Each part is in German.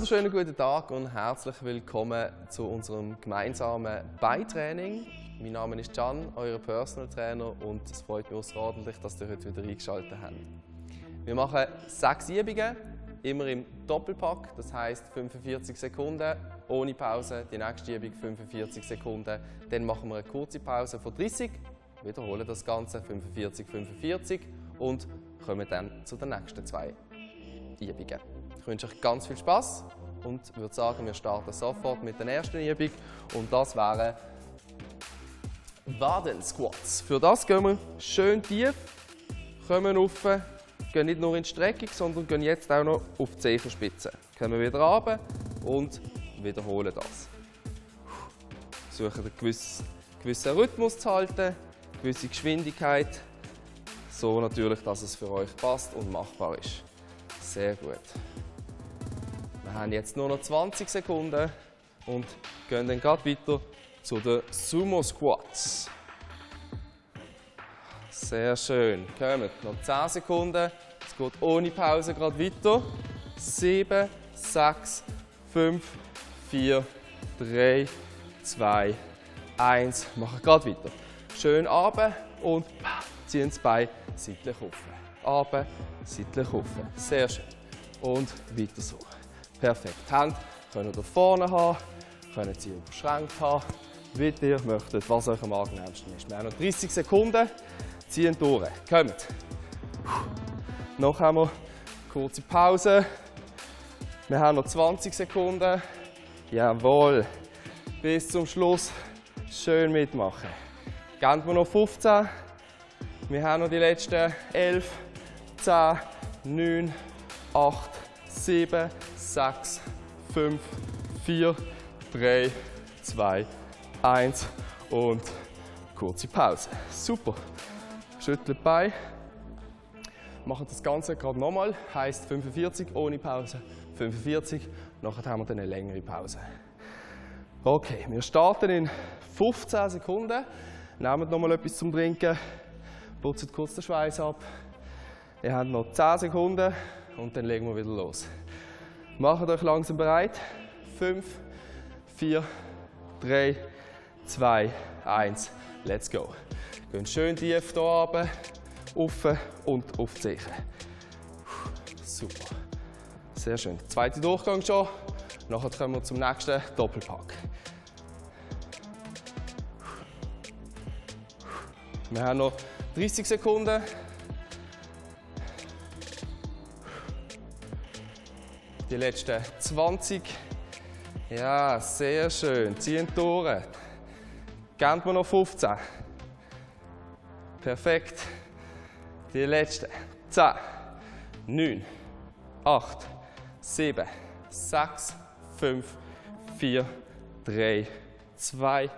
wunderschönen guten Tag und herzlich willkommen zu unserem gemeinsamen Beitraining. Mein Name ist Can, euer Personal Trainer und es freut mich außerordentlich, dass ihr heute wieder eingeschaltet habt. Wir machen sechs Übungen, immer im Doppelpack, das heißt 45 Sekunden ohne Pause, die nächste Übung 45 Sekunden, dann machen wir eine kurze Pause von 30, wiederholen das Ganze 45, 45 und kommen dann zu den nächsten zwei Übungen. Ich wünsche euch ganz viel Spaß und würde sagen, wir starten sofort mit der ersten Übung und das wären Waden-Squats. Für das gehen wir schön tief, kommen rauf, gehen nicht nur in die Streckung, sondern gehen jetzt auch noch auf die Zehenspitze. Kommen wieder runter und wiederholen das. Versuchen einen gewissen, gewissen Rhythmus zu halten, eine gewisse Geschwindigkeit, so natürlich, dass es für euch passt und machbar ist. Sehr gut. Wir haben jetzt nur noch 20 Sekunden und gehen dann gerade weiter zu den Sumo Squats. Sehr schön. Kommt noch 10 Sekunden. Es geht ohne Pause gerade weiter. 7, 6, 5, 4, 3, 2, 1. Machen gerade weiter. Schön runter und ziehen das Bein seitlich auf runter, seitlich rauf. Sehr schön. Und weiter so. Perfekt. Die Hände können ihr vorne haben, können sie überschränkt haben, wie ihr möchtet, was euch am angenehmsten ist. Wir haben noch 30 Sekunden, ziehen durch. Kommt. Noch haben wir eine kurze Pause. Wir haben noch 20 Sekunden. Jawohl. Bis zum Schluss schön mitmachen. Geben wir noch 15. Wir haben noch die letzten 11, 10, 9, 8, 7, 6, 5, 4, 3, 2, 1 und kurze Pause. Super. Schüttelt bei. Machen das Ganze gerade nochmal. Heißt 45 ohne Pause. 45. Nachher haben wir dann eine längere Pause. Okay, wir starten in 15 Sekunden. Nehmt nochmal etwas zum Trinken. Putzt kurz den Schweiß ab. Ihr habt noch 10 Sekunden und dann legen wir wieder los. Macht euch langsam bereit. 5, 4, 3, 2, 1. Let's go. Geht schön tief hier oben, auf und auf die Zeche. Super. Sehr schön. Zweiter Durchgang schon. Nachher kommen wir zum nächsten Doppelpack. Wir haben noch 30 Sekunden. Die letzten 20. Ja, sehr schön. Ziehen durch. Geben wir noch 15. Perfekt. Die letzten 10, 9, 8, 7, 6, 5, 4, 3, 2,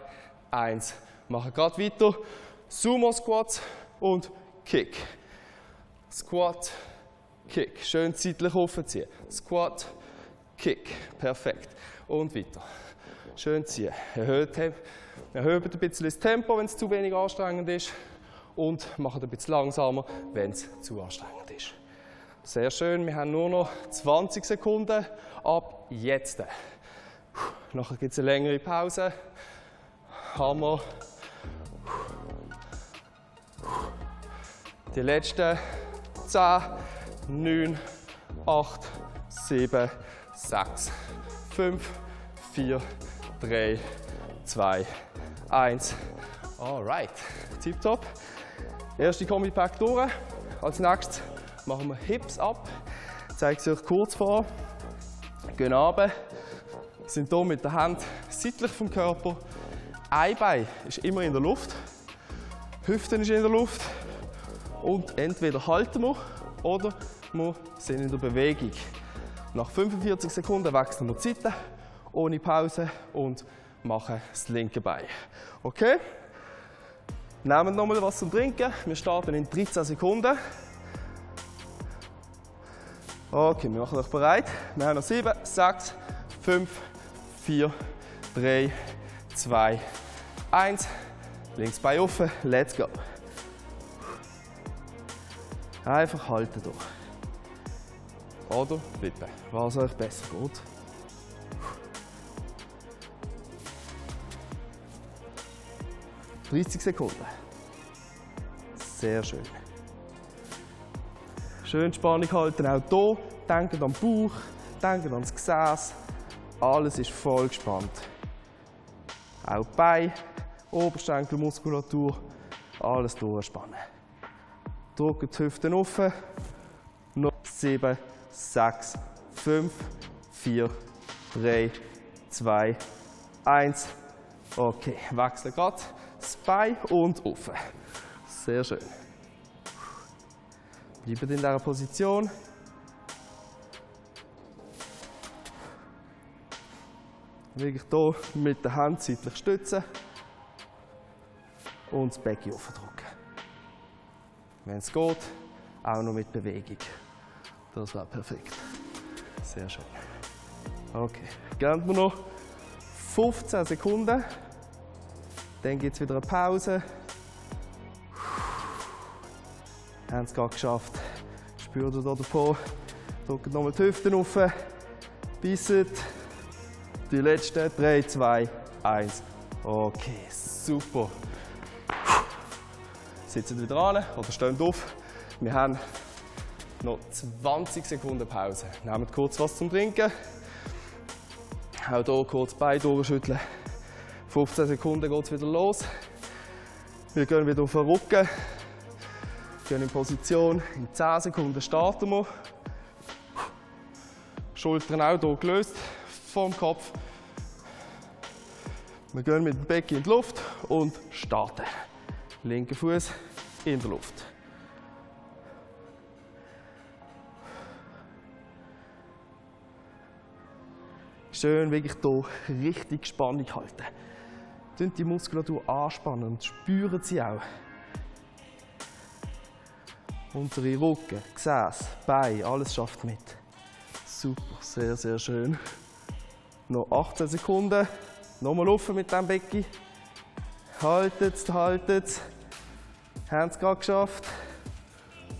1. Machen gerade weiter. Sumo Squats und Kick. Squat, Kick. Schön seitlich aufziehen. Squat, Kick. Perfekt. Und weiter. Schön ziehen. Erhöht, erhöht ein bisschen das Tempo, wenn es zu wenig anstrengend ist. Und macht ein bisschen langsamer, wenn es zu anstrengend ist. Sehr schön. Wir haben nur noch 20 Sekunden ab jetzt. Nachher gibt es eine längere Pause. Hammer. Die letzten 10, 9, 8, 7, 6, 5, 4, 3, 2, 1. Alright, tipptopp. Erste Kombi-Pack durch. Als nächstes machen wir Hips ab. Ich zeige es euch kurz vor. Gehen runter. Sind hier mit der Hand seitlich vom Körper. Ein Bein ist immer in der Luft. Hüften ist in der Luft. Und entweder halten wir oder wir sind in der Bewegung. Nach 45 Sekunden wechseln wir die Seite ohne Pause und machen das linke Bein. Okay? Nehmen nochmal was zum Trinken. Wir starten in 13 Sekunden. Okay, wir machen euch bereit. Wir haben noch 7, 6, 5, 4, 3, 2, 1. Links Bein offen. Let's go. Einfach halten durch. Oder flippen. Was euch besser geht. Puh. 30 Sekunden. Sehr schön. Schön Spannung halten, auch hier. Denkt an den Bauch, denkt an das Gesäß. Alles ist voll gespannt. Auch Bein, Oberschenkelmuskulatur, alles durchspannen. Drücken die Hüften offen. Noch 7, 6, 5, 4, 3, 2, 1. Okay, wechseln gerade das Bein und offen. Sehr schön. Bleiben in dieser Position. Wirklich hier mit der Hand seitlich stützen und das Becken aufdrücken. Wenn es geht, auch noch mit Bewegung. Das war perfekt. Sehr schön. Okay, geben wir noch 15 Sekunden. Dann gibt es wieder eine Pause. Haben es gerade geschafft. Spürt ihr hier den. Drückt nochmal die Hüften auf. Bissen. Die letzten 3, 2, 1. Okay, super. Sitzen wieder an oder stehen auf. Wir haben noch 20 Sekunden Pause. Nehmt kurz was zum Trinken. Auch hier kurz Beine durchschütteln. 15 Sekunden geht es wieder los. Wir gehen wieder auf den Rücken. Gehen in Position. In 10 Sekunden starten wir. Schultern auch hier gelöst vom Kopf. Wir gehen mit dem Becken in die Luft und starten. Linker Fuß in der Luft. Schön wirklich hier richtig Spannung halten. Dünnt die Muskulatur anspannen und spüren sie auch. Unsere Rücken, Gesäß, Beine, alles schafft mit. Super, sehr, sehr schön. Noch 18 Sekunden. Nochmal laufen mit dem Becken. Haltet es, haltet es. Haben es gerade geschafft.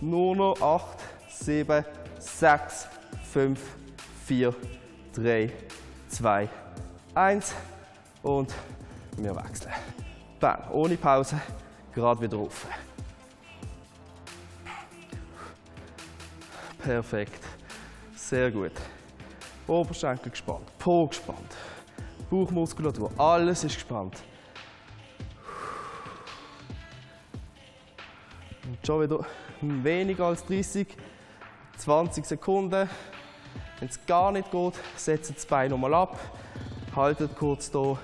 Nur noch 8, 7, 6, 5, 4, 3, 2, 1. Und wir wechseln. Bam, ohne Pause, gerade wieder rauf. Perfekt. Sehr gut. Oberschenkel gespannt, Po gespannt, Bauchmuskulatur, alles ist gespannt. Schon wieder weniger als 30, 20 Sekunden. Wenn es gar nicht geht, setzt das Bein nochmal ab, haltet kurz hier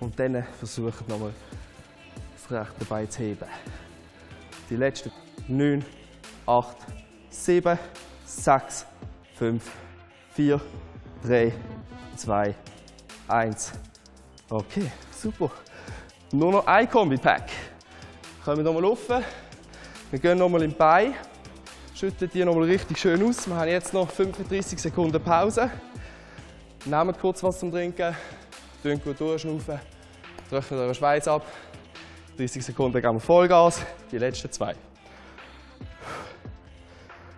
und dann versucht nochmal das rechte Bein zu heben. Die letzten 9, 8, 7, 6, 5, 4, 3, 2, 1. Okay, super. Nur noch ein Kombi-Pack. Kommen wir nochmal rauf. Wir gehen nochmal im Bein. Schütten die nochmal richtig schön aus. Wir haben jetzt noch 35 Sekunden Pause. Nehmt kurz was zum Trinken. Tun gut durchschnaufen. Trocknet eure Schweiß ab. 30 Sekunden geben wir Vollgas. Die letzten zwei.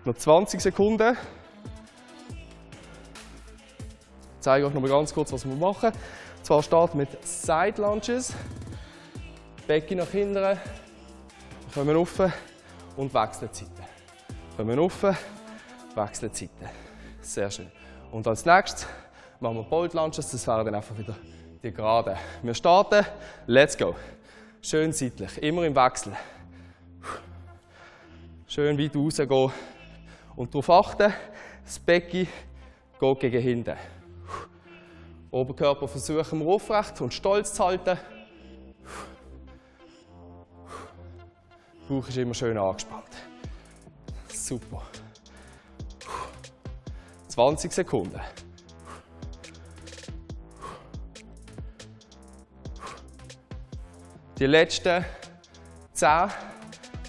Noch 20 Sekunden. Ich zeige euch noch mal ganz kurz, was wir machen. Und zwar starten mit Side Lunges. Becken nach hinten. Wir kommen rauf und wechseln die Seite. Kommen rauf, wechseln die Seite. Sehr schön. Und als nächstes machen wir Bold Lunges. Das wären dann einfach wieder die Geraden. Wir starten. Let's go. Schön seitlich. Immer im Wechsel. Schön weit rausgehen. Und darauf achten, das Becken geht gegen hinten. Oberkörper versuchen wir aufrecht und stolz zu halten. Bauch ist immer schön angespannt. Super. 20 Sekunden. Die letzten 10,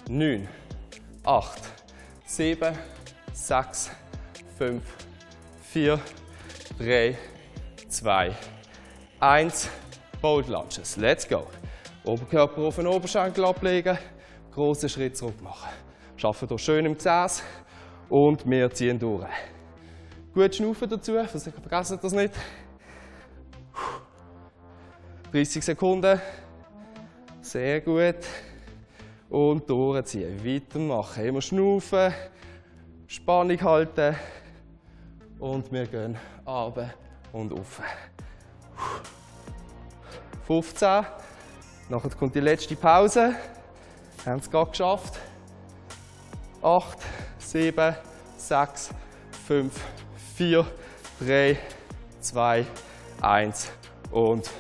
9, 8, 7, 6, 5, 4, 3, 2, 1. Bold Lunges. Let's go. Oberkörper auf den Oberschenkel ablegen. Großen Schritt zurück machen. Schaffen hier schön im Gesäß. Und wir ziehen durch. Gut schnaufen dazu. Vergessen das nicht. 30 Sekunden. Sehr gut. Und durchziehen. Weitermachen. Immer schnaufen. Spannung halten. Und wir gehen runter und auf. 15. Nachher kommt die letzte Pause. Wir haben es gerade geschafft. 8, 7, 6, 5, 4, 3, 2, 1 und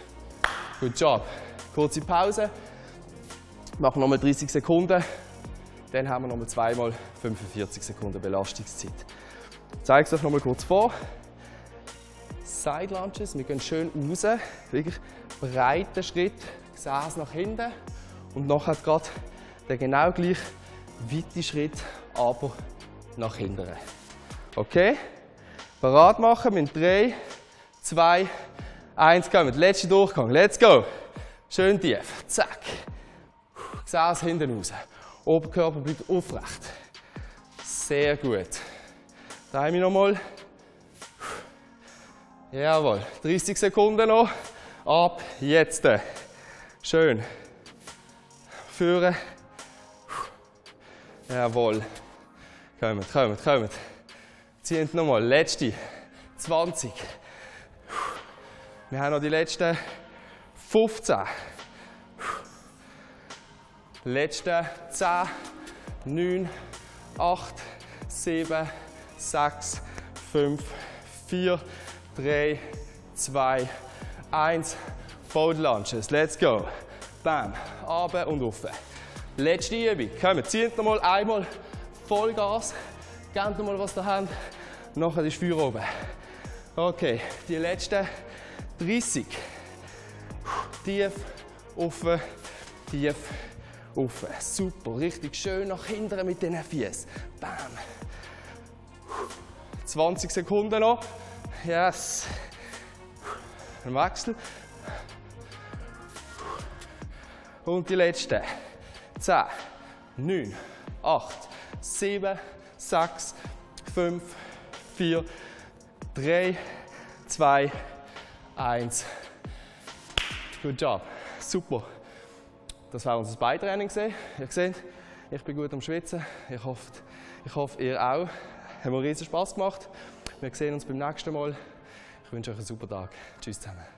gut Job. Kurze Pause. Machen nochmal 30 Sekunden. Dann haben wir nochmal zweimal 45 Sekunden Belastungszeit. Ich zeige es euch nochmal kurz vor. Side Lunges, wir gehen schön raus, wirklich breiter Schritt, Gesäß nach hinten und nachher gerade der genau gleich weite Schritt, aber nach hinten. Okay? Parat machen mit 3, 2, 1, kommen. Letzter Durchgang. Let's go. Schön tief. Zack. Gesäß hinten raus. Oberkörper bleibt aufrecht. Sehr gut. Drehen wir nochmal. Jawohl. 30 Sekunden noch. Ab jetzt. Schön. Führen. Jawohl. Kommt, kommt, kommt. Zieht nochmal. Letzte. 20. Wir haben noch die letzten 15. Letzte 10, 9, 8, 7, 6, 5, 4, 3, 2, 1. Fold Lunges. Let's go. Bam. Runter und rauf. Letzte Übung. Kommen, zieht nochmal einmal Vollgas. Gebt nochmal was da habt. Nachher ist Feuer oben. Okay, die letzten 30. Tief, offen, tief, offen. Super, richtig schön nach hinten mit den Füßen. Bam. 20 Sekunden noch. Yes. Ein Wechsel. Und die letzte. 10, 9, 8, 7, 6, 5, 4, 3, 2, 1. Good job. Super. Das war unser Beitraining. Ihr seht, ich bin gut am Schwitzen. Ich hoffe, ich hoffe ihr auch. Hat mir riesen Spaß gemacht. Wir sehen uns beim nächsten Mal. Ich wünsche euch einen super Tag. Tschüss zusammen.